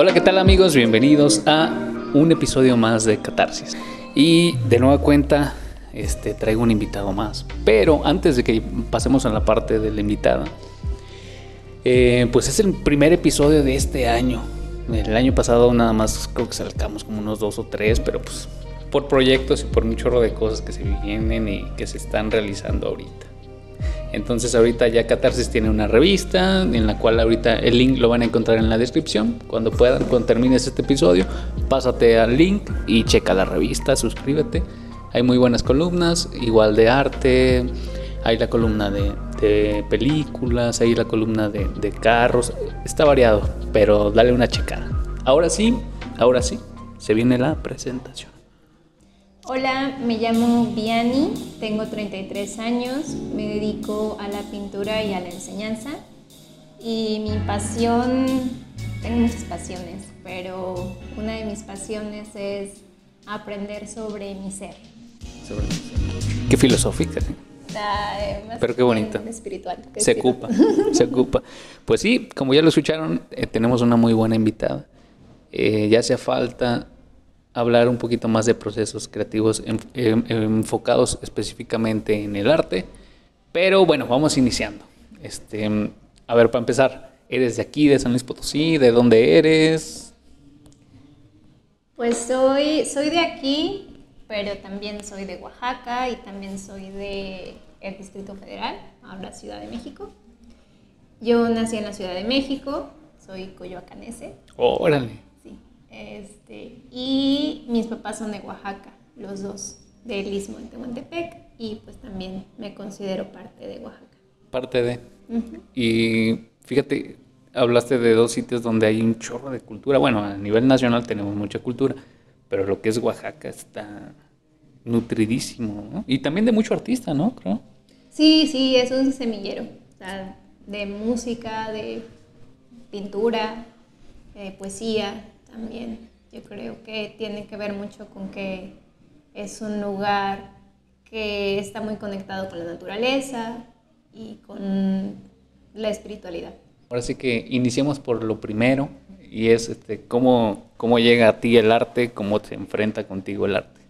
Hola, ¿qué tal amigos? Bienvenidos a un episodio más de Catarsis. Y de nueva cuenta, este, traigo un invitado más. Pero antes de que pasemos a la parte de la invitada, eh, pues es el primer episodio de este año. El año pasado nada más creo que sacamos como unos dos o tres, pero pues por proyectos y por un chorro de cosas que se vienen y que se están realizando ahorita. Entonces ahorita ya Catarsis tiene una revista en la cual ahorita el link lo van a encontrar en la descripción. Cuando puedan, cuando termines este episodio, pásate al link y checa la revista, suscríbete. Hay muy buenas columnas, igual de arte, hay la columna de, películas, hay la columna de, de carros, está variado, pero dale una checada. Ahora sí, ahora sí, se viene la presentación. Hola, me llamo Viani, tengo 33 años, me dedico a la pintura y a la enseñanza y mi pasión, tengo muchas pasiones, pero una de mis pasiones es aprender sobre mi ser. Qué filosófica. ¿eh? Pero qué bonito. Espiritual. se ocupa, se ocupa. Pues sí, como ya lo escucharon, eh, tenemos una muy buena invitada. Eh, ya hace falta hablar un poquito más de procesos creativos enfocados específicamente en el arte. Pero bueno, vamos iniciando. Este, a ver, para empezar, ¿eres de aquí, de San Luis Potosí? ¿De dónde eres? Pues soy, soy de aquí, pero también soy de Oaxaca y también soy de el Distrito Federal, ahora Ciudad de México. Yo nací en la Ciudad de México, soy coyoacanese. Órale. Este, y mis papás son de Oaxaca, los dos, del Istmo de Tehuantepec, y pues también me considero parte de Oaxaca. Parte de. Y fíjate, hablaste de dos sitios donde hay un chorro de cultura. Bueno, a nivel nacional tenemos mucha cultura, pero lo que es Oaxaca está nutridísimo, ¿no? Y también de mucho artista, ¿no? Creo. Sí, sí, es un semillero, de música, de pintura, de poesía, también. Yo creo que tiene que ver mucho con que es un lugar que está muy conectado con la naturaleza y con la espiritualidad. Ahora sí que iniciemos por lo primero y es este, cómo, cómo llega a ti el arte, cómo se enfrenta contigo el arte.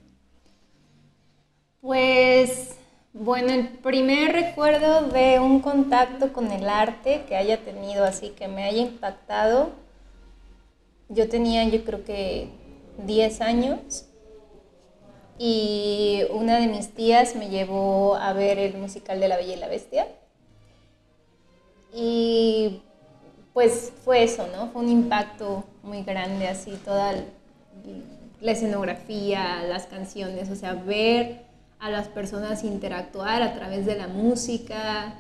Pues bueno, el primer recuerdo de un contacto con el arte que haya tenido así, que me haya impactado, yo tenía yo creo que 10 años y una de mis tías me llevó a ver el musical de La Bella y la Bestia. Y pues fue eso, ¿no? Fue un impacto muy grande, así toda la escenografía, las canciones, o sea, ver a las personas interactuar a través de la música,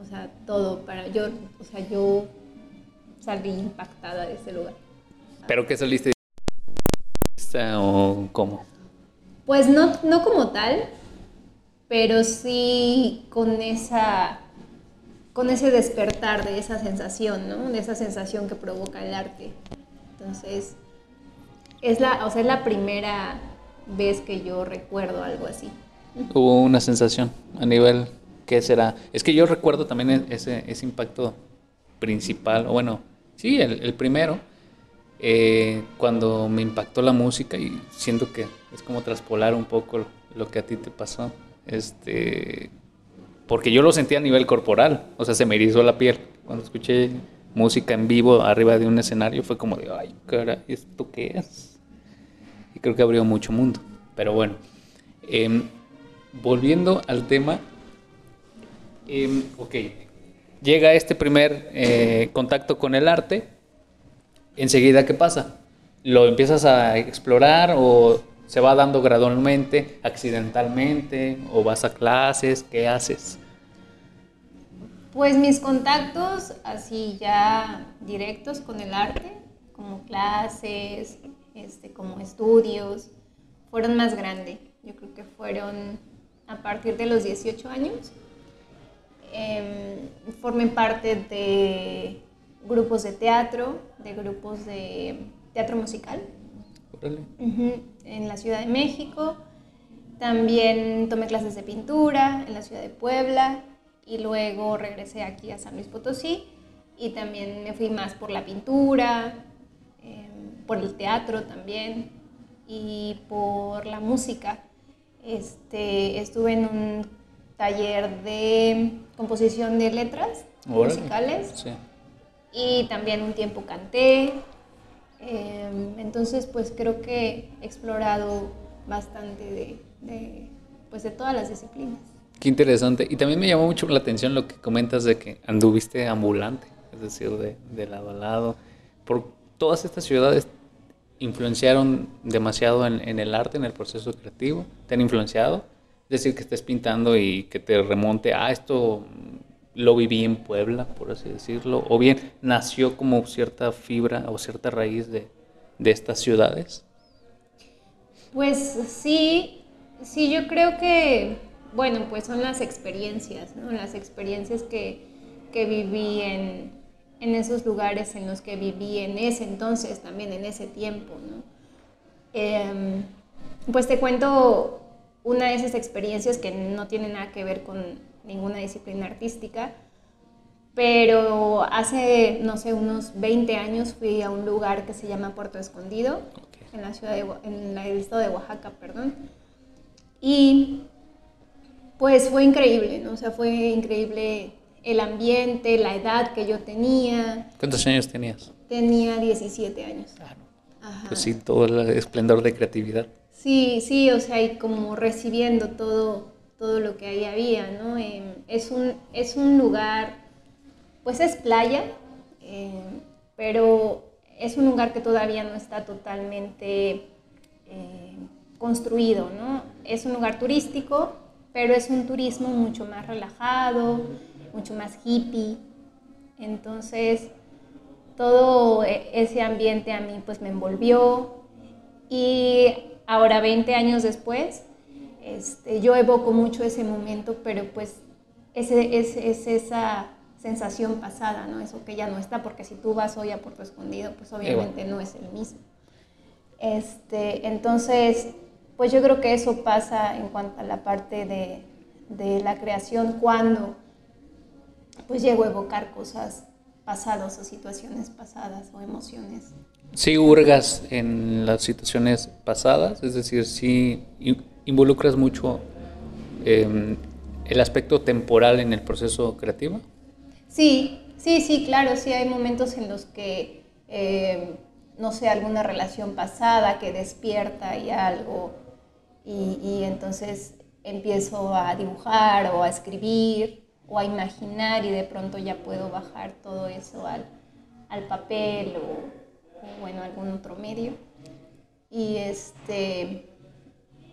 o sea, todo para yo, o sea, yo salí impactada de ese lugar. ¿Pero qué saliste o cómo? Pues no, no como tal, pero sí con esa con ese despertar de esa sensación, ¿no? De esa sensación que provoca el arte. Entonces, es la, o sea, es la primera vez que yo recuerdo algo así. Hubo una sensación a nivel, ¿qué será? Es que yo recuerdo también ese, ese impacto principal, o bueno, sí, el, el primero, eh, cuando me impactó la música y siento que es como traspolar un poco lo que a ti te pasó. Este, porque yo lo sentí a nivel corporal, o sea, se me erizó la piel. Cuando escuché música en vivo arriba de un escenario fue como de, ay, cara, ¿esto qué es? Y creo que abrió mucho mundo. Pero bueno, em, volviendo al tema, em, ok, llega este primer eh, contacto con el arte enseguida, ¿qué pasa? ¿Lo empiezas a explorar o se va dando gradualmente, accidentalmente, o vas a clases? ¿Qué haces? Pues mis contactos así ya directos con el arte, como clases, este, como estudios, fueron más grandes. Yo creo que fueron a partir de los 18 años. Eh, formé parte de grupos de teatro, de grupos de teatro musical. en la Ciudad de México. También tomé clases de pintura en la ciudad de Puebla y luego regresé aquí a San Luis Potosí y también me fui más por la pintura. Em, por el teatro también y por la música. Este, estuve en un taller de composición de letras musicales y también un tiempo canté. Em, entonces, pues creo que he explorado bastante de, pues, de todas las disciplinas. Qué interesante. Y también me llamó mucho la atención lo que comentas de que anduviste ambulante, es decir, de, de lado a lado. Por todas estas ciudades influenciaron demasiado en, el arte, en el proceso creativo? ¿Te han influenciado? Es decir, que estés pintando y que te remonte a esto lo viví en Puebla, por así decirlo, o bien nació como cierta fibra o cierta raíz de, de estas ciudades. Pues sí, sí, yo creo que, bueno, pues son las experiencias, ¿no? Las experiencias que, que viví en, en esos lugares en los que viví en ese entonces, también en ese tiempo, ¿no? Em, pues te cuento una de esas experiencias que no tiene nada que ver con ninguna disciplina artística, pero hace, no sé, unos 20 años fui a un lugar que se llama Puerto Escondido, en la ciudad de, en el estado de Oaxaca, perdón, y pues fue increíble, ¿no? O sea, fue increíble el ambiente, la edad que yo tenía. ¿Cuántos años tenías? Tenía 17 años. Claro. Ajá. Pues sí, todo el esplendor de creatividad. Sí, sí, o sea, y como recibiendo todo, todo lo que ahí había, ¿no? Em, es, un, es un lugar, pues es playa, em, pero es un lugar que todavía no está totalmente em, construido, ¿no? Es un lugar turístico, pero es un turismo mucho más relajado, mucho más hippie. Entonces, todo e, ese ambiente a mí pues me envolvió y ahora 20 años después, este, yo evoco mucho ese momento, pero pues es, es, esa sensación pasada, ¿no? Eso que ya no está, porque si tú vas hoy a Puerto Escondido, pues obviamente no es el mismo. Este, entonces, pues yo creo que eso pasa en cuanto a la parte de, de la creación cuando pues llego a evocar cosas pasadas o situaciones pasadas o emociones. Sí hurgas en las situaciones pasadas, es decir, sí involucras mucho em, el aspecto temporal en el proceso creativo. Sí, sí, sí, claro, sí hay momentos en los que, em, no sé, alguna relación pasada que despierta y algo, y, entonces empiezo a dibujar o a escribir o a imaginar y de pronto ya puedo bajar todo eso al, al papel o, bueno, algún otro medio. Y este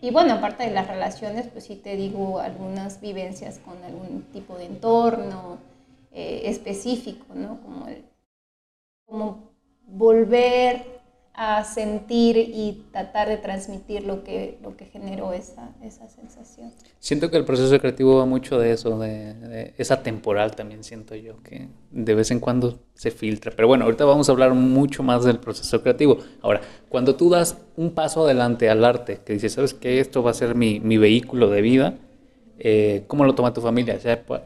y bueno, aparte de las relaciones, pues sí te digo algunas vivencias con algún tipo de entorno eh, específico, ¿no? Como, como volver a sentir y tratar de transmitir lo que, lo que generó esa, esa sensación. Siento que el proceso creativo va mucho de eso, de, esa temporal también siento yo, que de vez en cuando se filtra. Pero bueno, ahorita vamos a hablar mucho más del proceso creativo. Ahora, cuando tú das un paso adelante al arte, que dices, ¿sabes qué? Esto va a ser mi, mi vehículo de vida. Eh, ¿Cómo lo toma tu familia?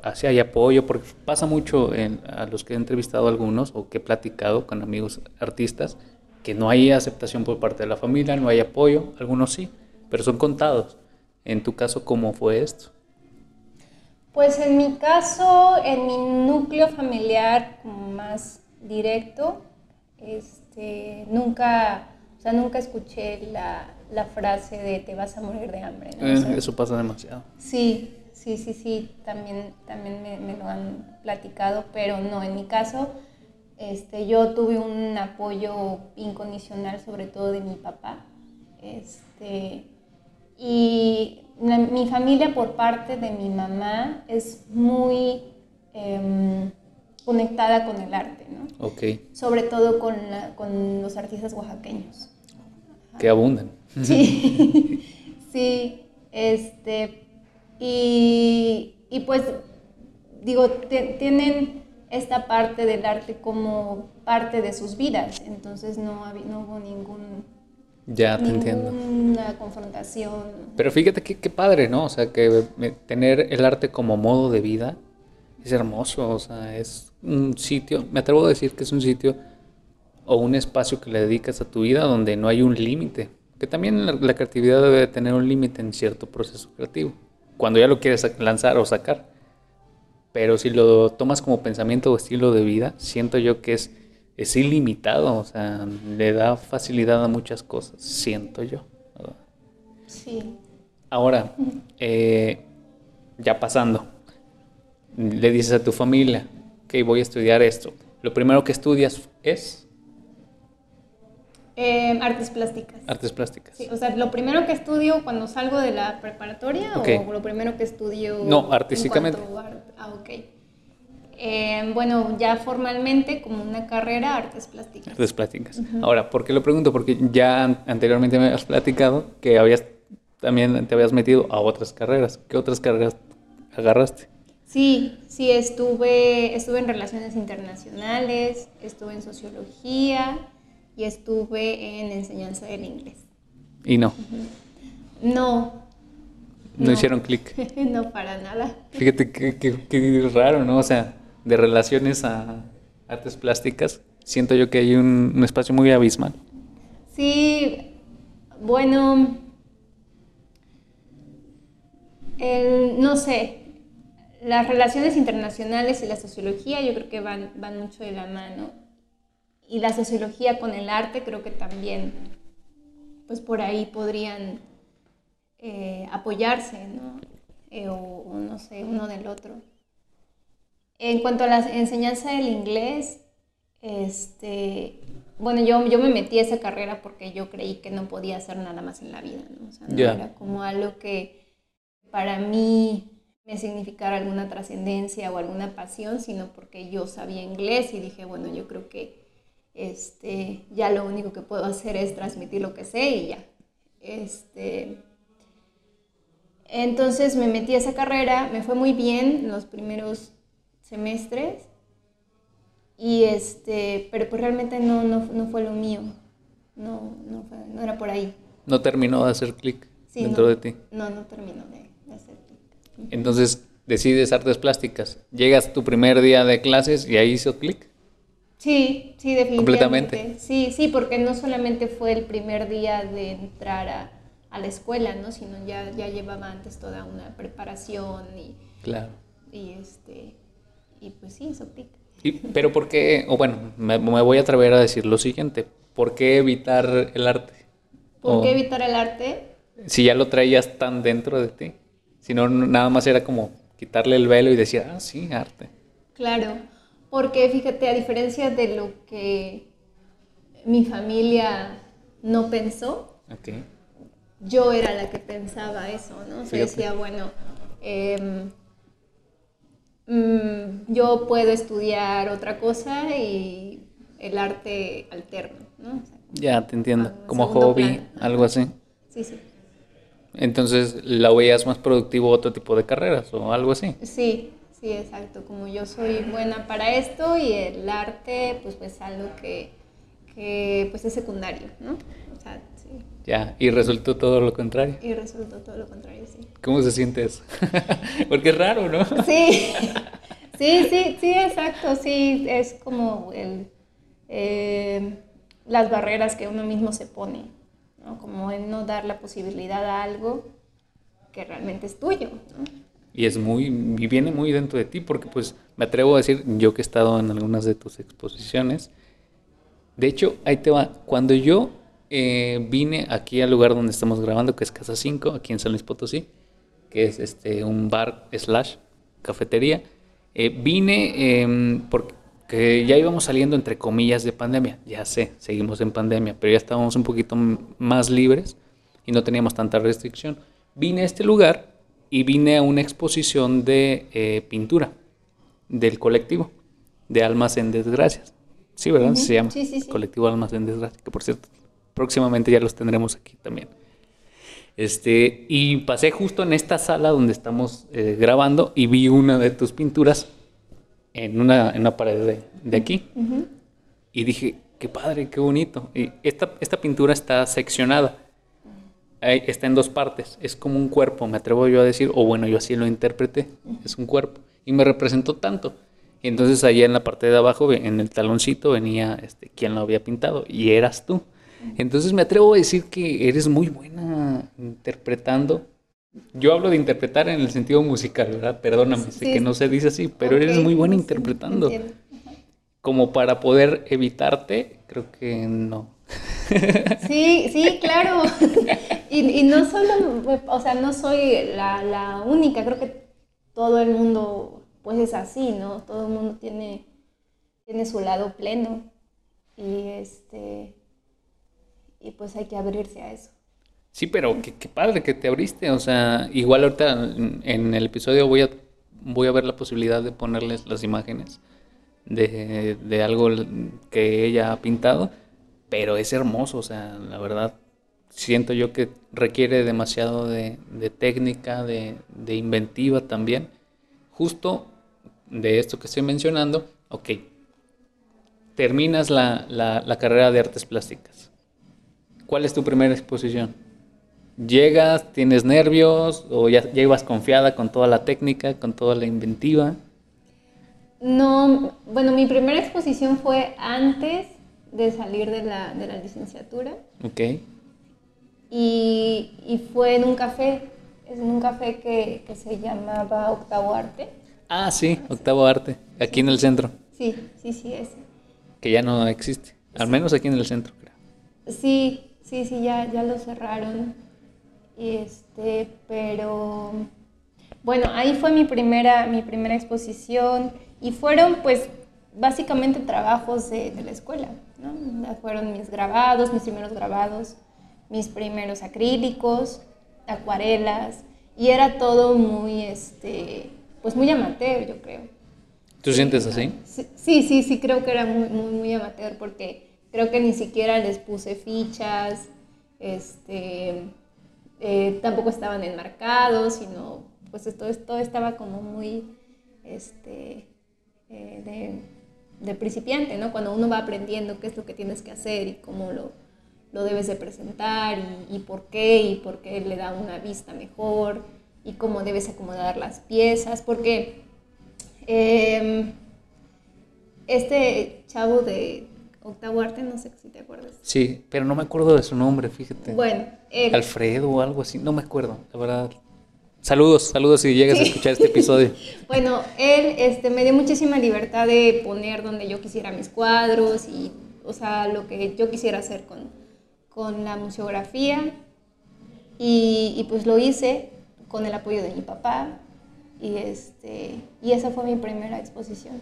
¿Hacia hay apoyo? Porque pasa mucho en, a los que he entrevistado algunos o que he platicado con amigos artistas, que no hay aceptación por parte de la familia, no hay apoyo, algunos sí, pero son contados. En tu caso, ¿cómo fue esto? Pues en mi caso, en mi núcleo familiar más directo, este, nunca, o sea, nunca escuché la, la, frase de te vas a morir de hambre. Eh, eso pasa demasiado. Sí, sí, sí, sí, también, también me, me, lo han platicado, pero no, en mi caso este, yo tuve un apoyo incondicional, sobre todo de mi papá. Este, y mi familia por parte de mi mamá es muy em, conectada con el arte, ¿no? Okay. Sobre todo con, con los artistas oaxaqueños. Que abundan. Sí, sí, este, y, y pues digo, tienen esta parte del arte como parte de sus vidas. Entonces no, no hubo ningún... Ya, te entiendo. Una confrontación. Pero fíjate qué, qué padre, ¿no? O sea, que tener el arte como modo de vida es hermoso. O sea, es un sitio, me atrevo a decir que es un sitio o un espacio que le dedicas a tu vida donde no hay un límite. Que también la, creatividad debe tener un límite en cierto proceso creativo, cuando ya lo quieres lanzar o sacar. Pero si lo tomas como pensamiento o estilo de vida, siento yo que es, es ilimitado, o sea, le da facilidad a muchas cosas, siento yo. Sí. Ahora, eh, ya pasando, le dices a tu familia, que voy a estudiar esto. Lo primero que estudias es... Em, artes plásticas. Artes plásticas. Sí, o sea, lo primero que estudio cuando salgo de la preparatoria o lo primero que estudio... No, artísticamente. ah, ok. Em, bueno, ya formalmente como una carrera artes plásticas. Artes plásticas. Ahora, ¿por qué lo pregunto? Porque ya anteriormente me habías platicado que habías también te habías metido a otras carreras. ¿Qué otras carreras agarraste? Sí, sí, estuve, estuve en relaciones internacionales, estuve en sociología y estuve en enseñanza del inglés. ¿Y no? No. No, hicieron clic. no, para nada. Fíjate qué raro, ¿no? O sea, de relaciones a artes plásticas, siento yo que hay un, un espacio muy abismal. Sí, bueno, el, no sé, las relaciones internacionales y la sociología yo creo que van, van mucho de la mano. Y la sociología con el arte creo que también, pues por ahí podrían eh, apoyarse, ¿no? Eh, o, no sé, uno del otro. En cuanto a la enseñanza del inglés, este, bueno, yo, yo me metí a esa carrera porque yo creí que no podía hacer nada más en la vida, ¿no? O sea, no era como algo que para mí me significara alguna trascendencia o alguna pasión, sino porque yo sabía inglés y dije, bueno, yo creo que este, ya lo único que puedo hacer es transmitir lo que sé y ya. Este, entonces me metí a esa carrera, me fue muy bien los primeros semestres, y este, pero pues realmente no, no, fue lo mío, no, no, era por ahí. No terminó de hacer clic dentro de ti. No, no terminó de entonces decides artes plásticas. Llegas tu primer día de clases y ahí hizo clic. Sí, sí, definitivamente. Completamente. Sí, sí, porque no solamente fue el primer día de entrar a, la escuela, ¿no? Sino ya, ya llevaba antes toda una preparación y... Claro. Y este... Y pues sí, hizo clic. pero ¿por qué? O bueno, me, voy a atrever a decir lo siguiente. ¿Por qué evitar el arte? ¿Por qué evitar el arte? Si ya lo traías tan dentro de ti sino nada más era como quitarle el velo y decir, ah, sí, arte. Claro, porque fíjate, a diferencia de lo que mi familia no pensó, yo era la que pensaba eso, ¿no? Se decía, bueno, mm, yo puedo estudiar otra cosa y el arte alterno, ¿no? ya, te entiendo, como hobby, algo así. Sí, sí. Entonces, ¿la veías más productivo otro tipo de carreras o algo así? Sí, sí, exacto. Como yo soy buena para esto y el arte, pues, pues algo que, que pues es secundario, ¿no? O sea, sí. Ya, y resultó todo lo contrario. Y resultó todo lo contrario, sí. ¿Cómo se siente eso? Porque es raro, ¿no? Sí, sí, sí, sí, exacto. Sí, es como el, eh, las barreras que uno mismo se pone. Como en no dar la posibilidad a algo que realmente es tuyo, Y es muy, y viene muy dentro de ti, porque pues me atrevo a decir, yo que he estado en algunas de tus exposiciones, de hecho, ahí te va, cuando yo eh, vine aquí al lugar donde estamos grabando, que es Casa 5, aquí en San Luis Potosí, que es este, un bar slash cafetería, eh, vine eh, porque que ya íbamos saliendo entre comillas de pandemia. Ya sé, seguimos en pandemia, pero ya estábamos un poquito más libres y no teníamos tanta restricción. Vine a este lugar y vine a una exposición de eh, pintura del colectivo de Almas en Desgracias. Sí, ¿verdad? Se llama sí, sí, sí. Colectivo Almas en Desgracias, que por cierto, próximamente ya los tendremos aquí también. Este, y pasé justo en esta sala donde estamos eh, grabando y vi una de tus pinturas en una, en una pared de, aquí. Y dije, qué padre, qué bonito. Y esta, esta pintura está seccionada. Está en dos partes. Es como un cuerpo, me atrevo yo a decir, o bueno, yo así lo interpreté. Es un cuerpo. Y me representó tanto. Y entonces allá en la parte de abajo, en el taloncito, venía este, quien lo había pintado y eras tú. Entonces me atrevo a decir que eres muy buena interpretando. Yo hablo de interpretar en el sentido musical, ¿verdad? Perdóname, sé que no se dice así, pero eres muy buena interpretando. Como para poder evitarte, creo que no. Sí, sí, claro. Y, no solo, o sea, no soy la, única, creo que todo el mundo pues es así, ¿no? Todo el mundo tiene, tiene su lado pleno y este y pues hay que abrirse a eso. Sí, pero qué, padre que te abriste, o sea, igual ahorita en el episodio voy a voy a ver la posibilidad de ponerles las imágenes de, de algo que ella ha pintado, pero es hermoso, o sea, la verdad siento yo que requiere demasiado de, de técnica, de, de, inventiva también. Justo de esto que estoy mencionando, ok, terminas la, la, carrera de artes plásticas. ¿Cuál es tu primera exposición? ¿Llegas, tienes nervios o ya, llevas confiada con toda la técnica, con toda la inventiva? No, bueno, mi primera exposición fue antes de salir de la, de la licenciatura. Ok. Y, y, fue en un café, es en un café que, que se llamaba Octavo Arte. Ah, sí, Octavo Arte, aquí en el centro. Sí, sí, sí, ese. Que ya no existe, al menos aquí en el centro, creo. Sí, sí, sí, ya, ya lo cerraron. Este, pero bueno, ahí fue mi primera, mi primera exposición y fueron pues básicamente trabajos de, de la escuela, ¿no? Fueron mis grabados, mis primeros grabados, mis primeros acrílicos, acuarelas, y era todo muy, este, pues muy amateur, yo creo. ¿Tú sientes así? Sí, sí, sí, creo que era muy, muy, muy amateur porque creo que ni siquiera les puse fichas, este, eh, tampoco estaban enmarcados, sino pues esto, todo estaba como muy este, eh, de, principiante, ¿no? Cuando uno va aprendiendo qué es lo que tienes que hacer y cómo lo, lo debes de presentar y, y por qué y por qué le da una vista mejor y cómo debes acomodar las piezas, porque em, este chavo de Octavo Arte, no sé si te acuerdas. Sí, pero no me acuerdo de su nombre, fíjate. Bueno, Alfredo o algo así, no me acuerdo, la verdad. Saludos, saludos si llegas a escuchar este episodio. bueno, él este, me dio muchísima libertad de poner donde yo quisiera mis cuadros y, o sea, lo que yo quisiera hacer con, con la museografía. Y, y pues lo hice con el apoyo de mi papá. Y, este, y esa fue mi primera exposición.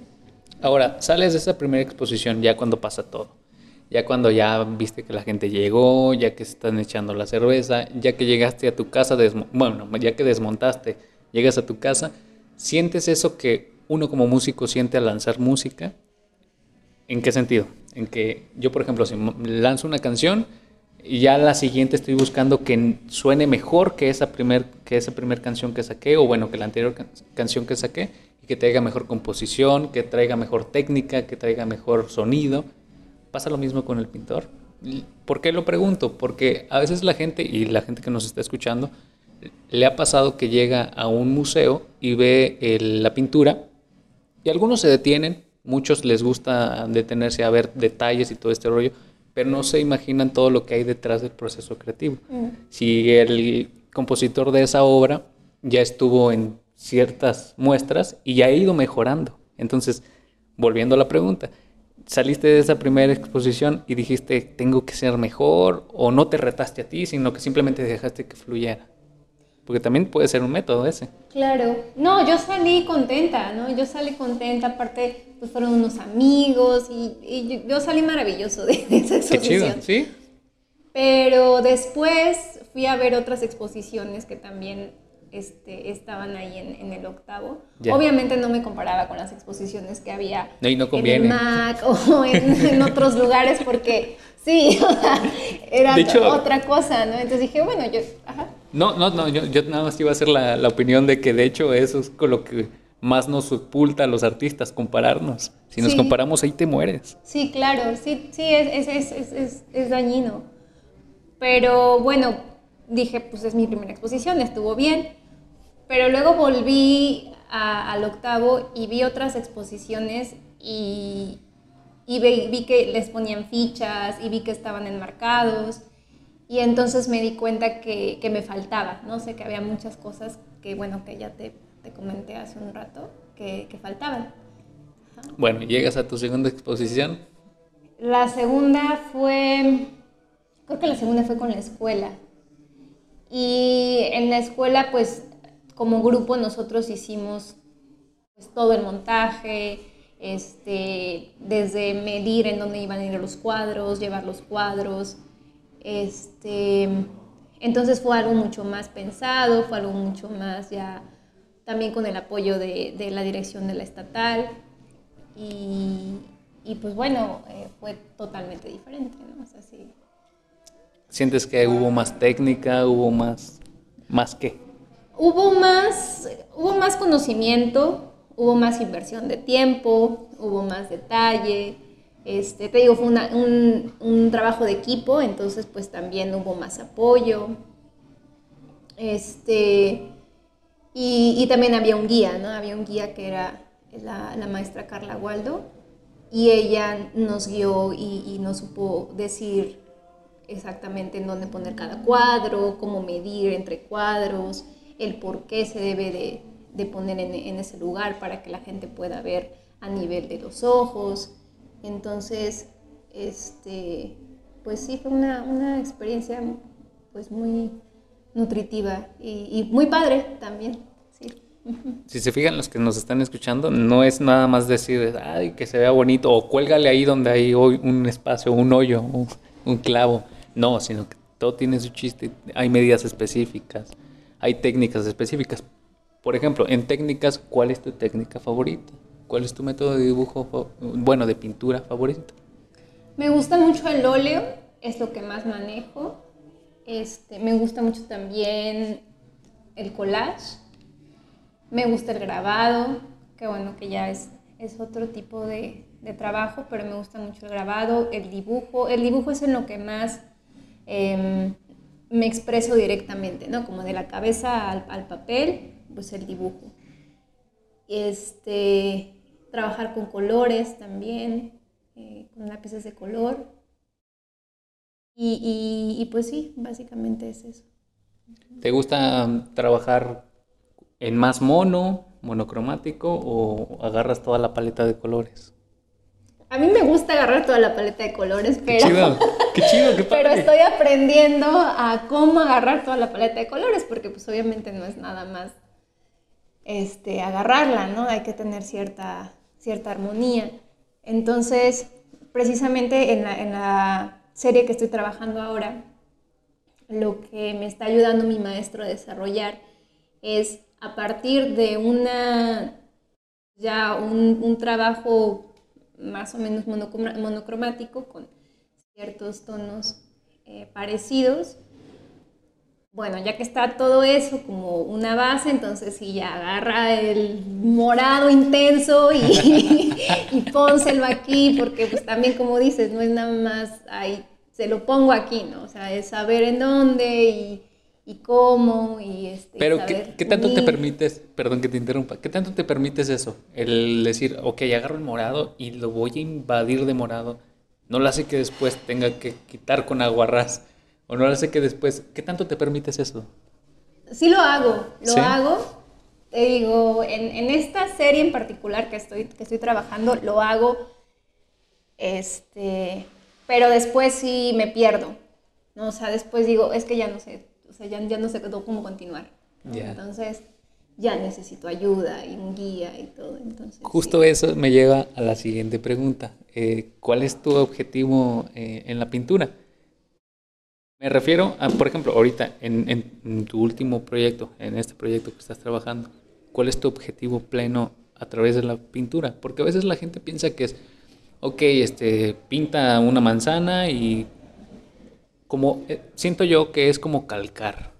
Ahora, sales de esa primera exposición ya cuando pasa todo. Ya cuando ya viste que la gente llegó, ya que se están echando la cerveza, ya que llegaste a tu casa, bueno, ya que desmontaste, llegas a tu casa, ¿sientes eso que uno como músico siente al lanzar música? ¿En qué sentido? En que yo, por ejemplo, si lanzo una canción, y ya la siguiente estoy buscando que suene mejor que esa primer, que esa canción que saqué, o bueno, que la anterior canción que saqué, y que traiga mejor composición, que traiga mejor técnica, que traiga mejor sonido. Pasa lo mismo con el pintor. ¿Por qué lo pregunto? Porque a veces la gente, y la gente que nos está escuchando, le ha pasado que llega a un museo y ve la pintura, y algunos se detienen, muchos les gusta detenerse a ver detalles y todo este rollo, pero no se imaginan todo lo que hay detrás del proceso creativo. Mm. Si el compositor de esa obra ya estuvo en ciertas muestras y ya ha ido mejorando. Entonces, volviendo a la pregunta, saliste de esa primera exposición y dijiste, tengo que ser mejor, o no te retaste a ti, sino que simplemente dejaste que fluyera. Porque también puede ser un método ese. Claro. No, yo salí contenta, ¿no? Yo salí contenta, aparte, pues fueron unos amigos y, yo, salí maravilloso de, esa exposición. Qué chido, ¿sí? Pero después fui a ver otras exposiciones que también este, estaban ahí en, el octavo. Obviamente no me comparaba con las exposiciones que había no, no en el MAC o en, otros lugares porque sí, era otra cosa, ¿no? Entonces dije, bueno, yo, ajá. No, no, no, yo, nada más iba a hacer la, la, opinión de que de hecho eso es con lo que más nos oculta a los artistas, compararnos. Si nos comparamos ahí te mueres. Sí, claro, sí, sí, es, es, es, es, dañino. Pero bueno, dije, pues es mi primera exposición, estuvo bien. Pero luego volví al octavo y vi otras exposiciones y, y vi, que les ponían fichas y vi que estaban enmarcados y entonces me di cuenta que, que, me faltaba, no sé, que había muchas cosas que, bueno, que ya te, te comenté hace un rato, que, que faltaban. Bueno, llegas a tu segunda exposición. La segunda fue, creo que la segunda fue con la escuela. Y en la escuela, pues, como grupo nosotros hicimos pues, todo el montaje, este, desde medir en dónde iban a ir los cuadros, llevar los cuadros. Este, entonces fue algo mucho más pensado, fue algo mucho más ya también con el apoyo de, de la dirección de la estatal. Y, y pues bueno, eh, fue totalmente diferente, ¿no? ¿Sientes que hubo más técnica, hubo más, más qué? Hubo más, hubo más conocimiento, hubo más inversión de tiempo, hubo más detalle. Este, te digo, fue un, un, trabajo de equipo, entonces pues también hubo más apoyo. Este, y, y, también había un guía, ¿no? Había un guía que era la, maestra Carla Waldo, y ella nos guió y, y, nos supo decir exactamente en dónde poner cada cuadro, cómo medir entre cuadros, el por qué se debe de, poner en, ese lugar para que la gente pueda ver a nivel de los ojos. Entonces, este, pues sí, fue una, una experiencia pues muy nutritiva y, y, muy padre también. Sí. Si se fijan los que nos están escuchando, no es nada más decir, ay, que se vea bonito, o cuélgale ahí donde hay un espacio, un hoyo, un, un clavo. No, sino que todo tiene su chiste, hay medidas específicas, hay técnicas específicas. Por ejemplo, en técnicas, ¿cuál es tu técnica favorita? ¿Cuál es tu método de dibujo, bueno, de pintura favorito? Me gusta mucho el óleo, es lo que más manejo. Este, me gusta mucho también el collage. Me gusta el grabado, que bueno, que ya es, es otro tipo de, de trabajo, pero me gusta mucho el grabado, el dibujo. El dibujo es en lo que más eh, me expreso directamente, ¿no? Como de la cabeza al, al papel, pues el dibujo. Este, trabajar con colores también, eh, con lápices de color. Y, y, y, pues sí, básicamente es eso. ¿Te gusta trabajar en más mono, monocromático o agarras toda la paleta de colores? A mí me gusta agarrar toda la paleta de colores, pero... Qué chido, qué chido, qué padre. Pero estoy aprendiendo a cómo agarrar toda la paleta de colores, porque pues obviamente no es nada más este, agarrarla, ¿no? Hay que tener cierta, cierta armonía. Entonces, precisamente en la, en la serie que estoy trabajando ahora, lo que me está ayudando mi maestro a desarrollar es a partir de una ya un, un trabajo más o menos monocromático con ciertos tonos eh, parecidos. Bueno, ya que está todo eso como una base, entonces sí, ya agarra el morado intenso y, y pónselo aquí, porque pues también como dices, no es nada más ahí, se lo pongo aquí, ¿no? O sea, es saber en dónde y, y cómo y este pero ¿qué, ¿qué, tanto te permites perdón que te interrumpa qué tanto te permites eso el decir ok agarro el morado y lo voy a invadir de morado no lo hace que después tenga que quitar con aguarrás o no lo hace que después qué tanto te permites eso sí lo hago lo ¿Sí? hago. Te digo en, en, esta serie en particular que estoy que estoy trabajando lo hago este pero después sí me pierdo no o sea después digo es que ya no sé o sea, ya, ya no sé cómo continuar. Yeah. Entonces, ya necesito ayuda y un guía y todo. Entonces, Justo sí. eso me lleva a la siguiente pregunta. Eh, ¿Cuál es tu objetivo eh, en la pintura? Me refiero a, por ejemplo, ahorita en, en, en, tu último proyecto, en este proyecto que estás trabajando, ¿cuál es tu objetivo pleno a través de la pintura? Porque a veces la gente piensa que es, ok, este, pinta una manzana y como eh, siento yo que es como calcar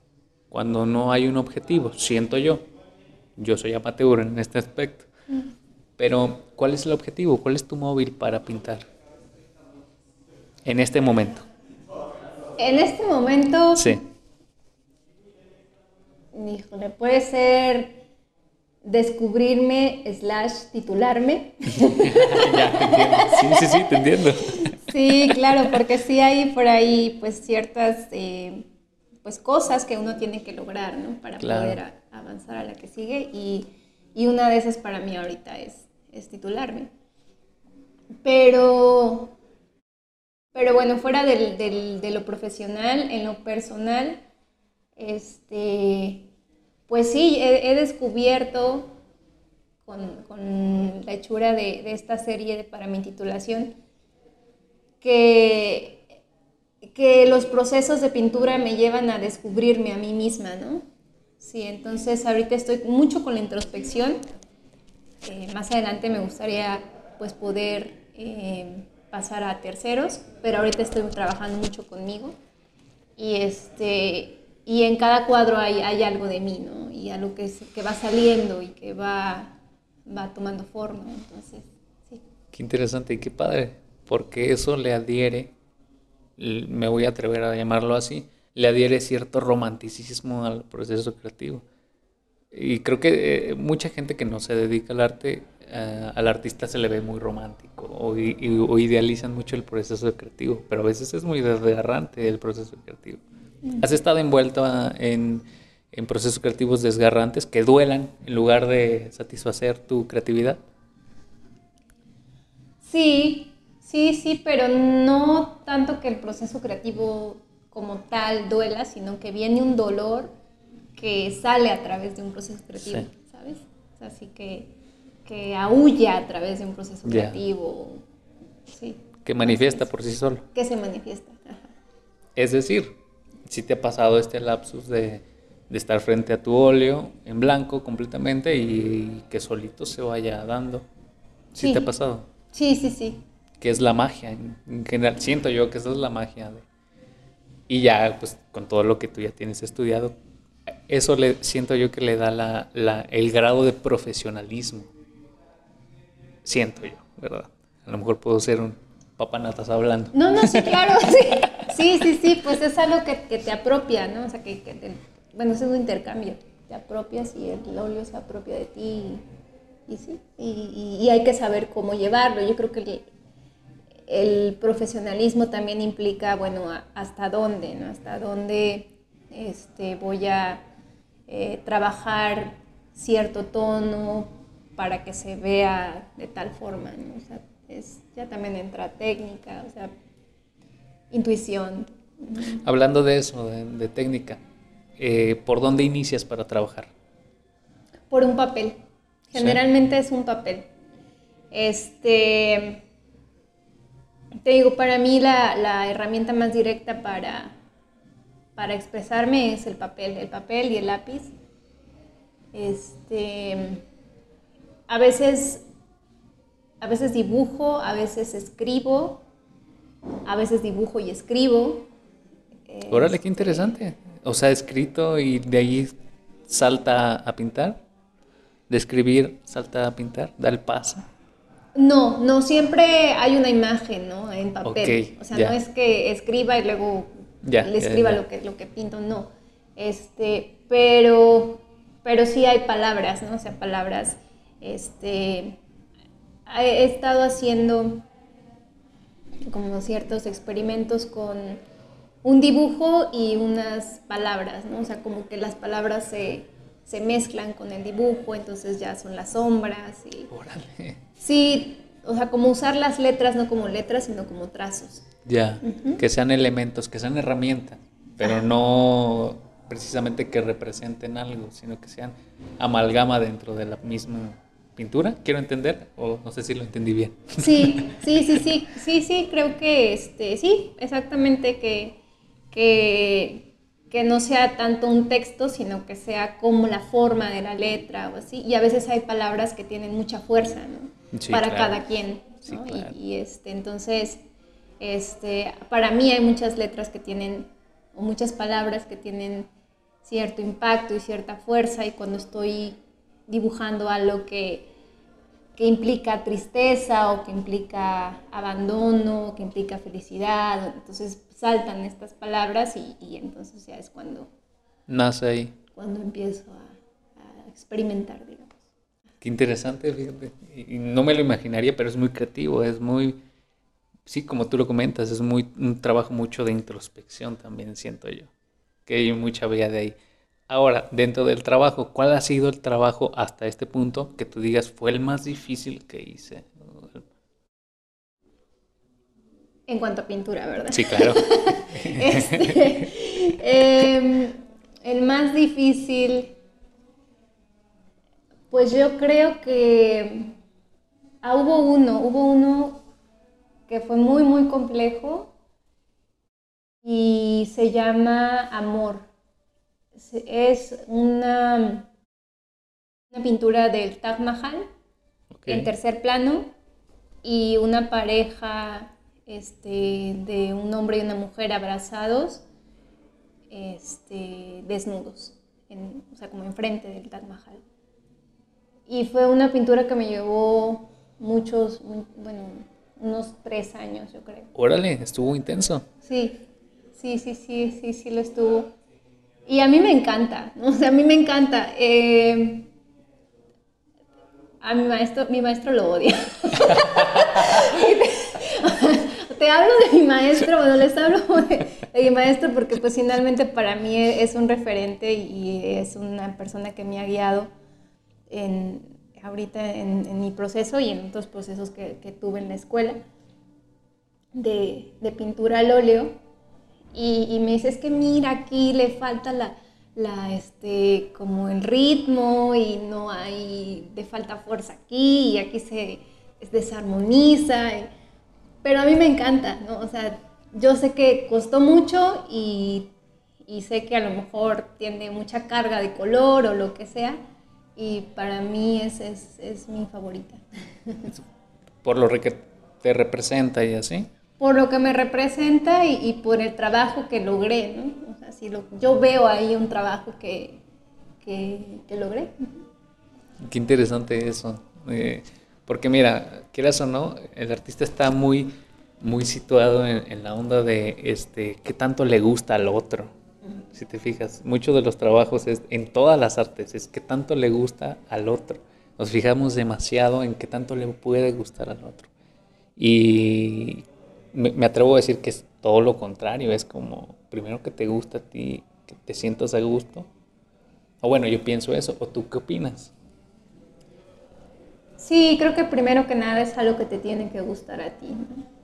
cuando no hay un objetivo, siento yo. Yo soy amateur en este aspecto. Mm. Pero ¿cuál es el objetivo? ¿Cuál es tu móvil para pintar? En este momento. En este momento Sí. Híjole, puede ser descubrirme slash titularme. ya, te entiendo. Sí, sí, sí, te entiendo. sí, claro, porque sí hay por ahí pues ciertas eh, pues cosas que uno tiene que lograr, ¿no? Para poder avanzar a la que sigue y, y, una de esas para mí ahorita es, es titularme. Pero, pero bueno, fuera del, del, de lo profesional, en lo personal, este, pues sí, he, descubierto con, con, la hechura de, de, esta serie para mi titulación que, que los procesos de pintura me llevan a descubrirme a mí misma, ¿no? Sí, entonces ahorita estoy mucho con la introspección. Eh, más adelante me gustaría pues poder eh, pasar a terceros, pero ahorita estoy trabajando mucho conmigo. Y, este, y en cada cuadro hay, hay algo de mí, ¿no? Y algo que, que va saliendo y que va, va tomando forma. Entonces. Qué interesante y qué padre, porque eso le adhiere, me voy a atrever a llamarlo así, le adhiere cierto romanticismo al proceso creativo. Y creo que eh, mucha gente que no se dedica al arte, eh, al artista se le ve muy romántico o, o, idealizan mucho el proceso creativo, pero a veces es muy desgarrante el proceso creativo. Mm. ¿Has estado envuelto en, en procesos creativos desgarrantes que duelan en lugar de satisfacer tu creatividad? Sí, sí, sí, pero no tanto que el proceso creativo como tal duela, sino que viene un dolor que sale a través de un proceso creativo, ¿sabes? así que, que aúlla a través de un proceso creativo. Sí. Que manifiesta por sí solo. Que se manifiesta. Es decir, si te ha pasado este lapsus de, de, estar frente a tu óleo en blanco completamente y que solito se vaya dando. ¿Sí, te ha pasado? Sí, sí, sí. Que es la magia en, general. Siento yo que esa es la magia. y ya, pues con todo lo que tú ya tienes estudiado, eso le siento yo que le da la, la, el grado de profesionalismo. Siento yo, ¿verdad? A lo mejor puedo ser un papanatas hablando. No, no, sí, claro, sí. Sí, sí, sí, pues es algo que, que te apropia, ¿no? O sea, que, que te, bueno, es un intercambio. Te apropias y el óleo se apropia de ti y, y sí, y, y, hay que saber cómo llevarlo. Yo creo que el, profesionalismo también implica, bueno, hasta dónde, ¿no? Hasta dónde este, voy a eh, trabajar cierto tono para que se vea de tal forma, ¿no? o sea, es, ya también entra técnica, o sea, intuición. Hablando de eso, de, técnica, eh, ¿por dónde inicias para trabajar? Por un papel. Generalmente es un papel. Este, te digo, para mí la, la herramienta más directa para para expresarme es el papel, el papel y el lápiz. Este, a veces, a veces dibujo, a veces escribo, a veces dibujo y escribo. Órale, qué interesante. O sea, escrito y de ahí salta a pintar. De escribir salta a pintar, da el paso. No, no, siempre hay una imagen, ¿no? En papel. o sea, no es que escriba y luego le escriba Lo, que, lo que pinto, no. Este, pero, pero sí hay palabras, ¿no? O sea, palabras, este, he estado haciendo como ciertos experimentos con un dibujo y unas palabras, ¿no? O sea, como que las palabras se, se mezclan con el dibujo, entonces ya son las sombras y... Órale. Sí, o sea, como usar las letras no como letras, sino como trazos. Ya, que sean elementos, que sean herramientas, pero no precisamente que representen algo, sino que sean amalgama dentro de la misma pintura, quiero entender, o no sé si lo entendí bien. Sí, sí, sí, sí, sí, sí, creo que este, sí, exactamente que, que, que no sea tanto un texto, sino que sea como la forma de la letra o así, y a veces hay palabras que tienen mucha fuerza, ¿no? Para cada quien, ¿no? y, y, este, entonces este, para mí hay muchas letras que tienen, o muchas palabras que tienen cierto impacto y cierta fuerza y cuando estoy dibujando algo que, que implica tristeza o que implica abandono, o que implica felicidad, entonces saltan estas palabras y, y, entonces ya es cuando... Nace ahí. Cuando empiezo a, a experimentar, digamos. Qué interesante, fíjate. Y no me lo imaginaría, pero es muy creativo, es muy, sí, como tú lo comentas, es muy un trabajo mucho de introspección también, siento yo. Que hay mucha vía de ahí. Ahora, dentro del trabajo, ¿cuál ha sido el trabajo hasta este punto que tú digas fue el más difícil que hice? En cuanto a pintura, ¿verdad? Sí, claro. Este, em, el más difícil, pues yo creo que ah, hubo uno, hubo uno que fue muy, muy complejo y se llama Amor. Es una, una pintura del Taj Mahal en tercer plano y una pareja este, de un hombre y una mujer abrazados, este, desnudos, o sea, como enfrente del Taj Mahal. Y fue una pintura que me llevó muchos, bueno, unos tres años, yo creo. Órale, estuvo intenso. Sí, sí, sí, sí, sí, sí lo estuvo. Y a mí me encanta, ¿no? o sea, a mí me encanta. Eh, a mi maestro, mi maestro lo odia. te hablo de mi maestro, bueno, les hablo de, mi maestro porque pues finalmente para mí es un referente y es una persona que me ha guiado en, ahorita en, mi proceso y en otros procesos que, tuve en la escuela de, pintura al óleo. Y, me dice, es que mira, aquí le falta la, la, este, como el ritmo y no hay, le falta fuerza aquí y aquí se desarmoniza. Pero a mí me encanta, ¿no? O sea, yo sé que costó mucho y, sé que a lo mejor tiene mucha carga de color o lo que sea. Y para mí es, es, mi favorita. Por lo que te representa y así. Por lo que me representa y, por el trabajo que logré, ¿no? O sea, si lo, yo veo ahí un trabajo que, que, logré. Qué interesante eso. Eh, porque mira, quieras o no, el artista está muy, muy situado en, la onda de este, qué tanto le gusta al otro. Si te fijas, muchos de los trabajos es, en todas las artes es qué tanto le gusta al otro. Nos fijamos demasiado en qué tanto le puede gustar al otro. Y me, me atrevo a decir que es todo lo contrario, es como primero que te gusta a ti, que te sientas a gusto. O bueno, yo pienso eso, ¿o tú qué opinas? Sí, creo que primero que nada es algo que te tiene que gustar a ti,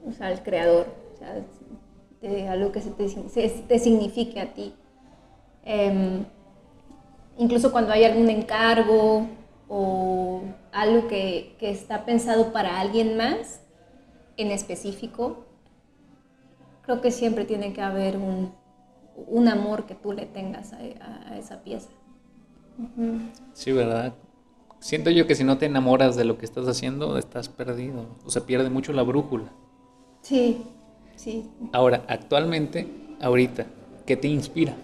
o sea, el creador, o sea, algo que se te, signifique a ti. Em, incluso cuando hay algún encargo o algo que, está pensado para alguien más en específico, creo que siempre tiene que haber un, amor que tú le tengas a, esa pieza. Sí, ¿verdad? Siento yo que si no te enamoras de lo que estás haciendo, estás perdido. O se pierde mucho la brújula. Sí, sí. Ahora, actualmente, ahorita, ¿qué te inspira?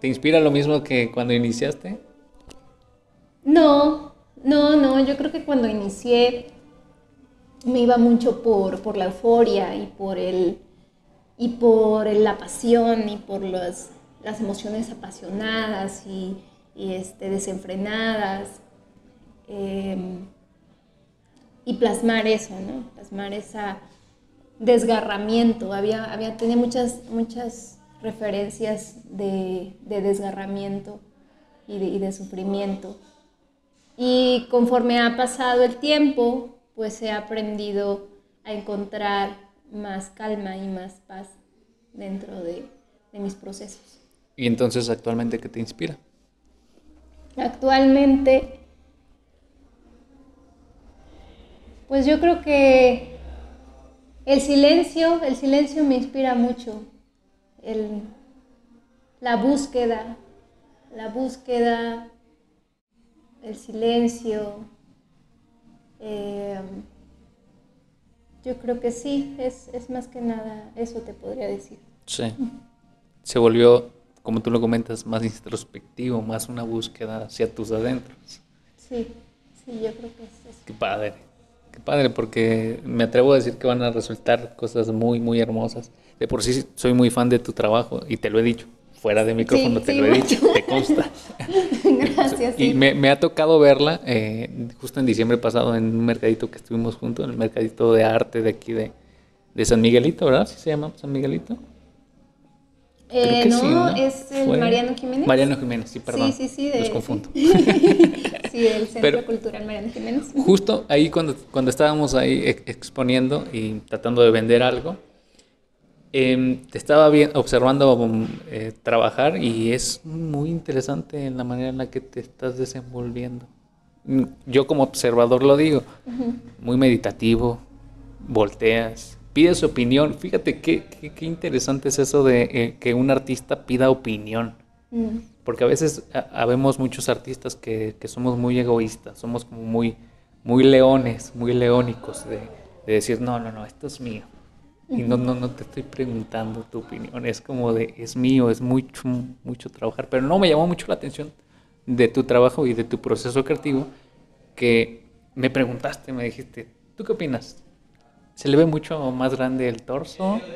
¿Te inspira lo mismo que cuando iniciaste? No, no, no. Yo creo que cuando inicié me iba mucho por, por la euforia y por el y por la pasión y por las, las emociones apasionadas y y este, desenfrenadas. Em, y plasmar eso, ¿no? Plasmar ese desgarramiento. Había, había, tenía muchas, muchas referencias de, desgarramiento y de, y de, sufrimiento. Y conforme ha pasado el tiempo, pues he aprendido a encontrar más calma y más paz dentro de, de mis procesos. ¿Y entonces actualmente qué te inspira? Actualmente, pues yo creo que el silencio, el silencio me inspira mucho. la búsqueda, la búsqueda, el silencio. Eh, yo creo que sí, es, es más que nada eso te podría decir. Sí. Se volvió como tú lo comentas, más introspectivo, más una búsqueda hacia tus adentros. Sí, sí, yo creo que es eso. Qué padre, qué padre, porque me atrevo a decir que van a resultar cosas muy, muy hermosas. De por sí soy muy fan de tu trabajo y te lo he dicho, fuera de micrófono Sí, te sí, lo he mucho. dicho, te consta. Gracias. Y sí. me, me ha tocado verla eh, justo en diciembre pasado en un mercadito que estuvimos juntos, en el mercadito de arte de aquí de, de San Miguelito, ¿verdad? ¿Sí se llama San Miguelito? Eh, no, sí, ¿no? es el Fue- Mariano Jiménez. Mariano Jiménez, sí, perdón. Sí, sí, sí. de- Los confundo. sí, del Centro Pero- Cultural Mariano Jiménez. Justo ahí cuando, cuando estábamos ahí ex- exponiendo y tratando de vender algo, em, te estaba bien, observando eh, trabajar y es muy interesante en la manera en la que te estás desenvolviendo. Mm, Yo como observador lo digo, muy meditativo, volteas, pides opinión. Fíjate qué, qué, qué interesante es eso de eh, que un artista pida opinión. Mm, Porque a veces ha- habemos muchos artistas que, que somos muy egoístas, somos como muy, muy leones, muy leónicos, de, de decir, no, no, no, esto es mío. Y no, no, no te estoy preguntando tu opinión, es como de, es mío, es mucho, mucho trabajar. Pero no, me llamó mucho la atención de tu trabajo y de tu proceso creativo, que me preguntaste, me dijiste, ¿tú qué opinas? ¿Se le ve mucho más grande el torso?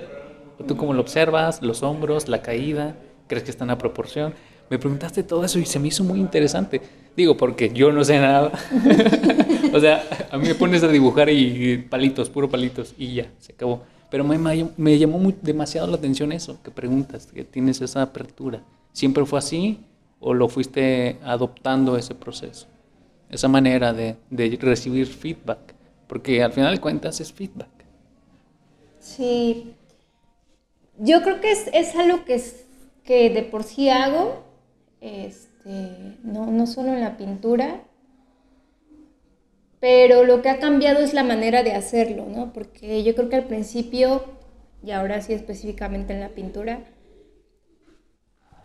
¿O ¿Tú cómo lo observas? ¿Los hombros? ¿La caída? ¿Crees que están a proporción? Me preguntaste todo eso y se me hizo muy interesante. Digo, porque yo no sé nada. o sea, a mí me pones a dibujar y palitos, puro palitos, y ya, se acabó. Pero me, me- llamó demasiado la atención eso, que preguntas, que tienes esa apertura. ¿Siempre fue así o lo fuiste adoptando ese proceso? Esa manera de recibir feedback. Porque al final de cuentas es feedback. Sí. Yo creo que es, es algo que, es, que de por sí hago, este, no, no solo en la pintura, pero lo que ha cambiado es la manera de hacerlo, ¿no? Porque yo creo que al principio, y ahora sí específicamente en la pintura,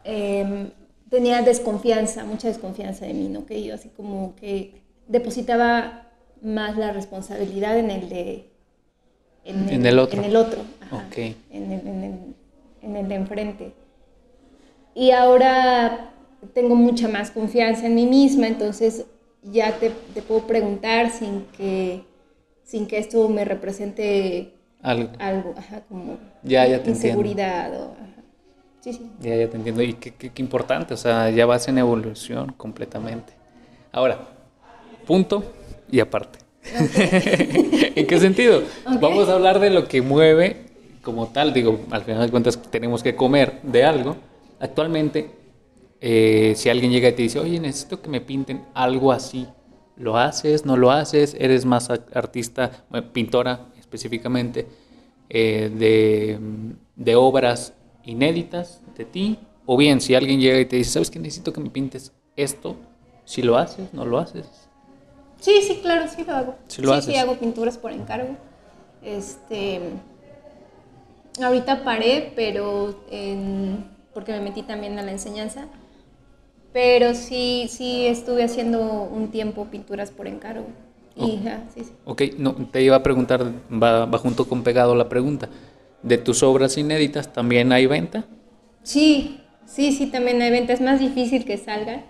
em, tenía desconfianza, mucha desconfianza de mí, ¿no? Que yo así como que depositaba más la responsabilidad en el de... En el otro. En el otro, ajá, Ok. en, el, en, el, en el de enfrente. Y ahora tengo mucha más confianza en mí misma, entonces ya te, te puedo preguntar sin que, sin que esto me represente Algo. algo, ajá, como Ya, ya te entiendo. inseguridad o... ajá. Sí, sí. Ya, ya te entiendo. Y qué, qué- qué importante, o sea, ya vas en evolución completamente. Ahora, punto y aparte. ¿En qué sentido? Vamos a hablar de lo que mueve como tal. Digo, al final de cuentas tenemos que comer de algo. Actualmente, eh, si alguien llega y te dice, oye, necesito que me pinten algo así, ¿lo haces? ¿No lo haces? ¿Eres más artista, pintora específicamente, eh, de, de obras inéditas de ti? O bien, si alguien llega y te dice, ¿sabes qué? Necesito que me pintes esto, si lo haces, no lo haces. Sí, sí, claro, sí lo hago. Sí lo sí, haces. sí, hago pinturas por encargo. Este, ahorita paré, pero en- porque me metí también a la enseñanza. Pero sí, sí estuve haciendo un tiempo pinturas por encargo. Y, Oh. sí, sí. Ok, no, te iba a preguntar, va, va junto con pegado la pregunta. ¿De tus obras inéditas también hay venta? Sí, sí, sí, también hay ventas. Es más difícil que salgan.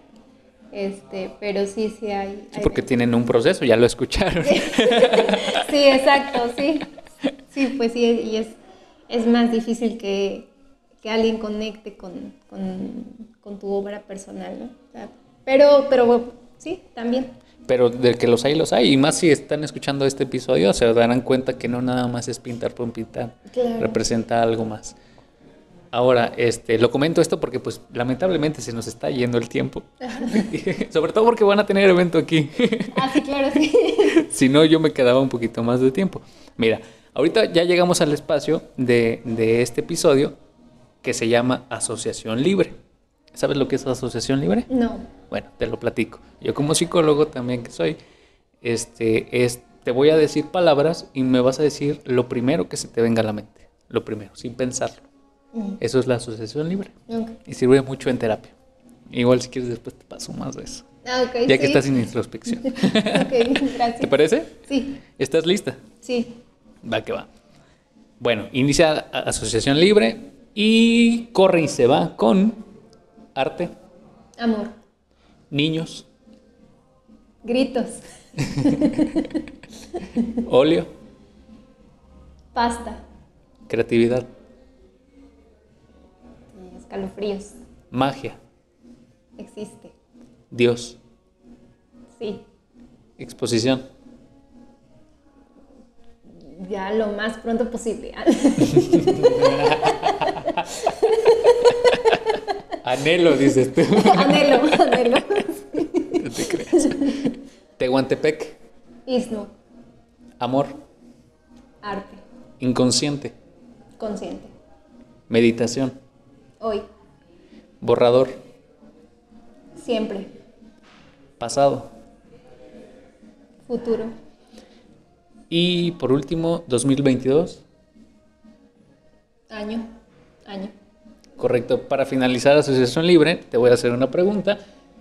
Este, pero sí, sí hay. Porque tienen un proceso, ya lo escucharon. Sí, exacto, sí. Sí, pues sí, y es, es más difícil que, que alguien conecte con, con, con tu obra personal, ¿no? O sea, pero, pero sí, también. Pero de que los hay, los hay. Y más si están escuchando este episodio, se darán cuenta que no nada más es pintar por pintar. Claro. Representa algo más. Ahora, este, lo comento esto porque pues lamentablemente se nos está yendo el tiempo. Sobre todo porque van a tener evento aquí. Ah, sí, claro, sí. si no, yo me quedaba un poquito más de tiempo. Mira, ahorita ya llegamos al espacio de, de este episodio que se llama Asociación Libre. ¿Sabes lo que es Asociación Libre? No. Bueno, te lo platico. Yo como psicólogo también que soy, este, es, te voy a decir palabras y me vas a decir lo primero que se te venga a la mente. Lo primero, sin pensarlo. Mm, Eso es la asociación libre. Y sirve mucho en terapia. Igual si quieres después te paso más de eso. Ah, Ya que estás en introspección. Ok, gracias. ¿Te parece? Sí, ¿Estás lista? sí. Va que va. Bueno, inicia asociación libre y corre y se va con arte, Amor. niños, Gritos. óleo, Pasta. creatividad, Escalofríos. Magia. Existe. Dios. Sí. Exposición. Ya lo más pronto posible. anhelo, dices tú. anhelo, anhelo. No te creas. Tehuantepec. Isno. Amor. Arte. Inconsciente. Consciente. Meditación. Hoy. Borrador. Siempre. Pasado. Futuro. Y por último, 2022. Año. Año. Correcto. Para finalizar Asociación Libre, te voy a hacer una pregunta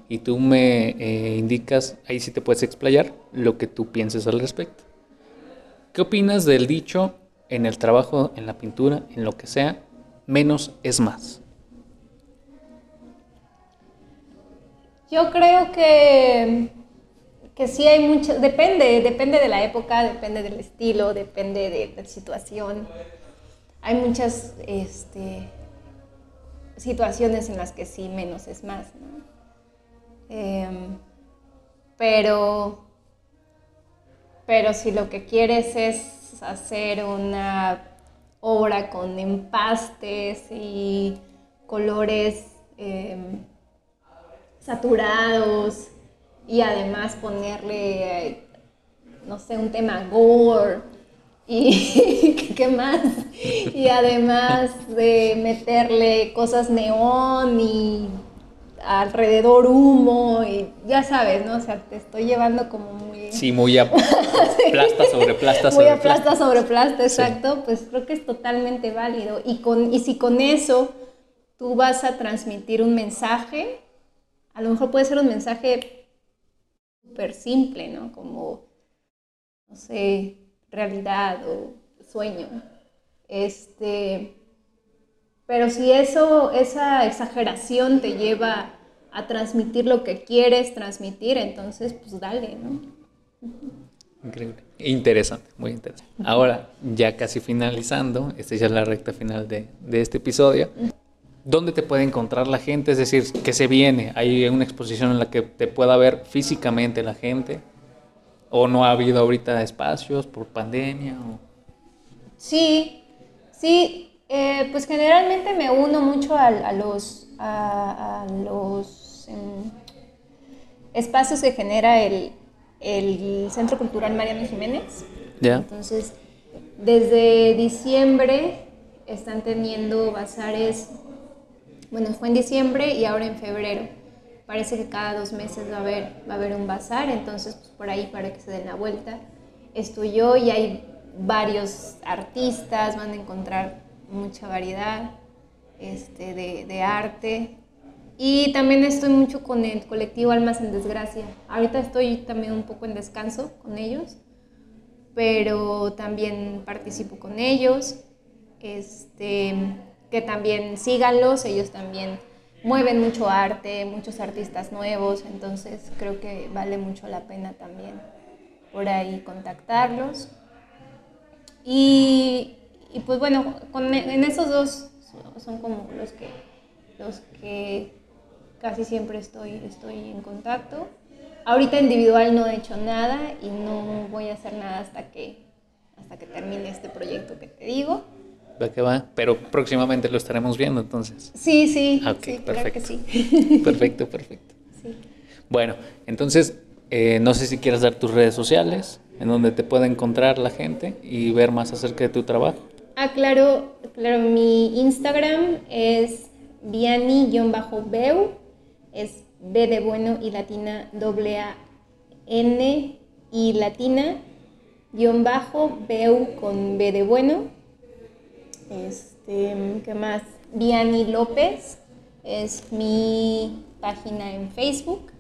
y tú me eh, indicas, ahí sí te puedes explayar, lo que tú pienses al respecto. ¿Qué opinas del dicho en el trabajo, en la pintura, en lo que sea, menos es más? Yo creo que, que sí hay mucho, depende, depende de la época, depende del estilo, depende de la situación. Hay muchas este, situaciones en las que sí menos es más, ¿no? Em, pero, pero si lo que quieres es hacer una obra con empastes y colores em, saturados y además ponerle, no sé, un tema gore y qué más y además de meterle cosas neón y alrededor humo y ya sabes, ¿no? O sea, te estoy llevando como muy... Sí, muy a plasta sobre plasta muy a plasta, sobre plasta, exacto, pues creo que es totalmente válido. Y, con, y si con eso tú vas a transmitir un mensaje, a lo mejor puede ser un mensaje súper simple, ¿no? Como, no sé, realidad o sueño. Este, pero si eso, esa exageración te lleva a transmitir lo que quieres transmitir, entonces pues dale, ¿no? Increíble. Interesante, muy interesante. Ahora, ya casi finalizando, esta ya es la recta final de, de este episodio. ¿Dónde te puede encontrar la gente? Es decir, ¿qué se viene? ¿Hay una exposición en la que te pueda ver físicamente la gente? ¿O no ha habido ahorita espacios por pandemia? Sí, sí. Eh, pues generalmente me uno mucho a, los, a, los em, espacios que genera el, el, Centro Cultural Mariano Jiménez. Ya. Entonces, desde diciembre están teniendo bazares bueno, fue en diciembre y ahora en febrero. Parece que cada dos meses va a haber, va a haber un bazar, entonces pues por ahí para que se den la vuelta. Estoy yo y hay varios artistas, van a encontrar mucha variedad este, de, arte. Y también estoy mucho con el colectivo Almas en Desgracia. Ahorita estoy también un poco en descanso con ellos, pero también participo con ellos. Este, que también síganlos, ellos también mueven mucho arte, muchos artistas nuevos, entonces creo que vale mucho la pena también por ahí contactarlos. Y, pues bueno, en esos dos son como los que, los que casi siempre estoy, estoy en contacto. Ahorita individual no he hecho nada y no voy a hacer nada hasta que, hasta que termine este proyecto que te digo que va, pero próximamente lo estaremos viendo entonces. Sí, sí. Ok, perfecto. Perfecto, perfecto. Bueno, entonces, eh, no sé si quieres dar tus redes sociales, en donde te pueda encontrar la gente y ver más acerca de tu trabajo. Ah, claro, claro, mi Instagram es viani-beu, es B de bueno y latina doble A N y latina, guion bajo, beu con B de bueno este, ¿Qué más? Viani López es mi página en Facebook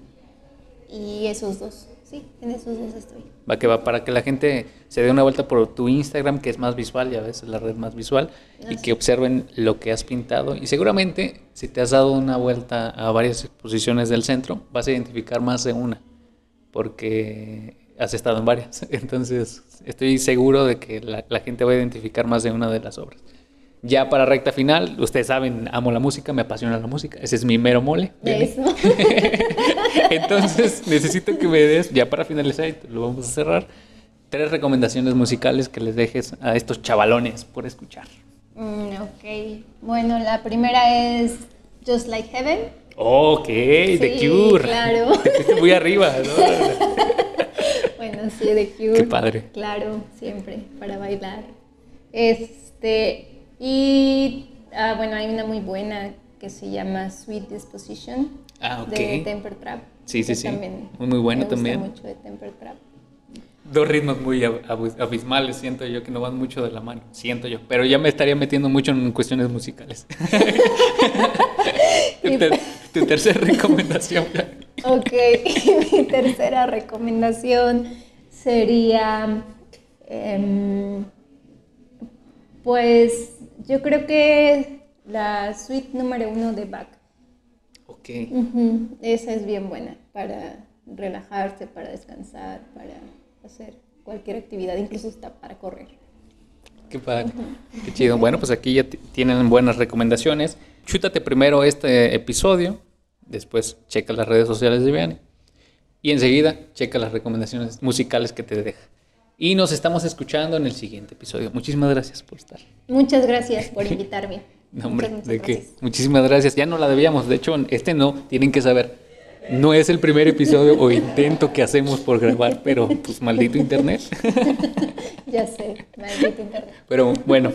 y esos dos. Sí, en esos dos estoy. Va que va, para que la gente se dé una vuelta por tu Instagram, que es más visual, ya ves, es la red más visual, y que observen lo que has pintado. Y seguramente, si te has dado una vuelta a varias exposiciones del centro, vas a identificar más de una, porque has estado en varias. Entonces, estoy seguro de que la gente va a identificar más de una de las obras. Ya para recta final, ustedes saben, amo la música, me apasiona la música. Ese es mi mero mole. Eso. Entonces, necesito que me des, ya para finalizar, lo vamos a cerrar, tres recomendaciones musicales que les dejes a estos chavalones por escuchar. Mm, ok. Bueno, la primera es Just Like Heaven. Ok, The Cure. claro. Te fuiste muy arriba, ¿no? Bueno, sí, The Cure. Qué padre. Claro, siempre, para bailar. Este, y, ah, bueno, hay una muy buena que se llama Sweet Disposition. Ah. De Temper Trap. Sí, sí, sí. Muy, muy buena me gusta también. mucho de Temper Trap. Dos ritmos muy ab- ab- abismales, siento yo, que no van mucho de la mano. Siento yo. Pero ya me estaría metiendo mucho en cuestiones musicales. tu, ter- tu tercera recomendación. Ok, mi tercera recomendación sería, em, pues yo creo que la suite número uno de Bach. Ok. Esa es bien buena para relajarse, para descansar, para hacer cualquier actividad, incluso hasta para correr. Qué padre. Qué chido. Bueno, pues aquí ya tienen buenas recomendaciones. Chútate primero este episodio, después checa las redes sociales de Vianney y enseguida checa las recomendaciones musicales que te deja. Y nos estamos escuchando en el siguiente episodio. Muchísimas gracias por estar. Muchas gracias por invitarme. No, hombre, Muchas, muchas de qué. Muchísimas gracias. Ya no la debíamos. De hecho, este no, tienen que saber. No es el primer episodio o intento que hacemos por grabar, pero pues maldito internet. Ya sé, maldito internet. Pero bueno,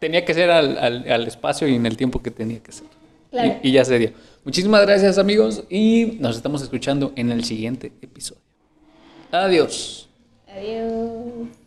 tenía que ser al, al- al espacio y en el tiempo que tenía que ser. Claro. Y, y ya se dio. Muchísimas gracias amigos y nos estamos escuchando en el siguiente episodio. Adiós. Adiós.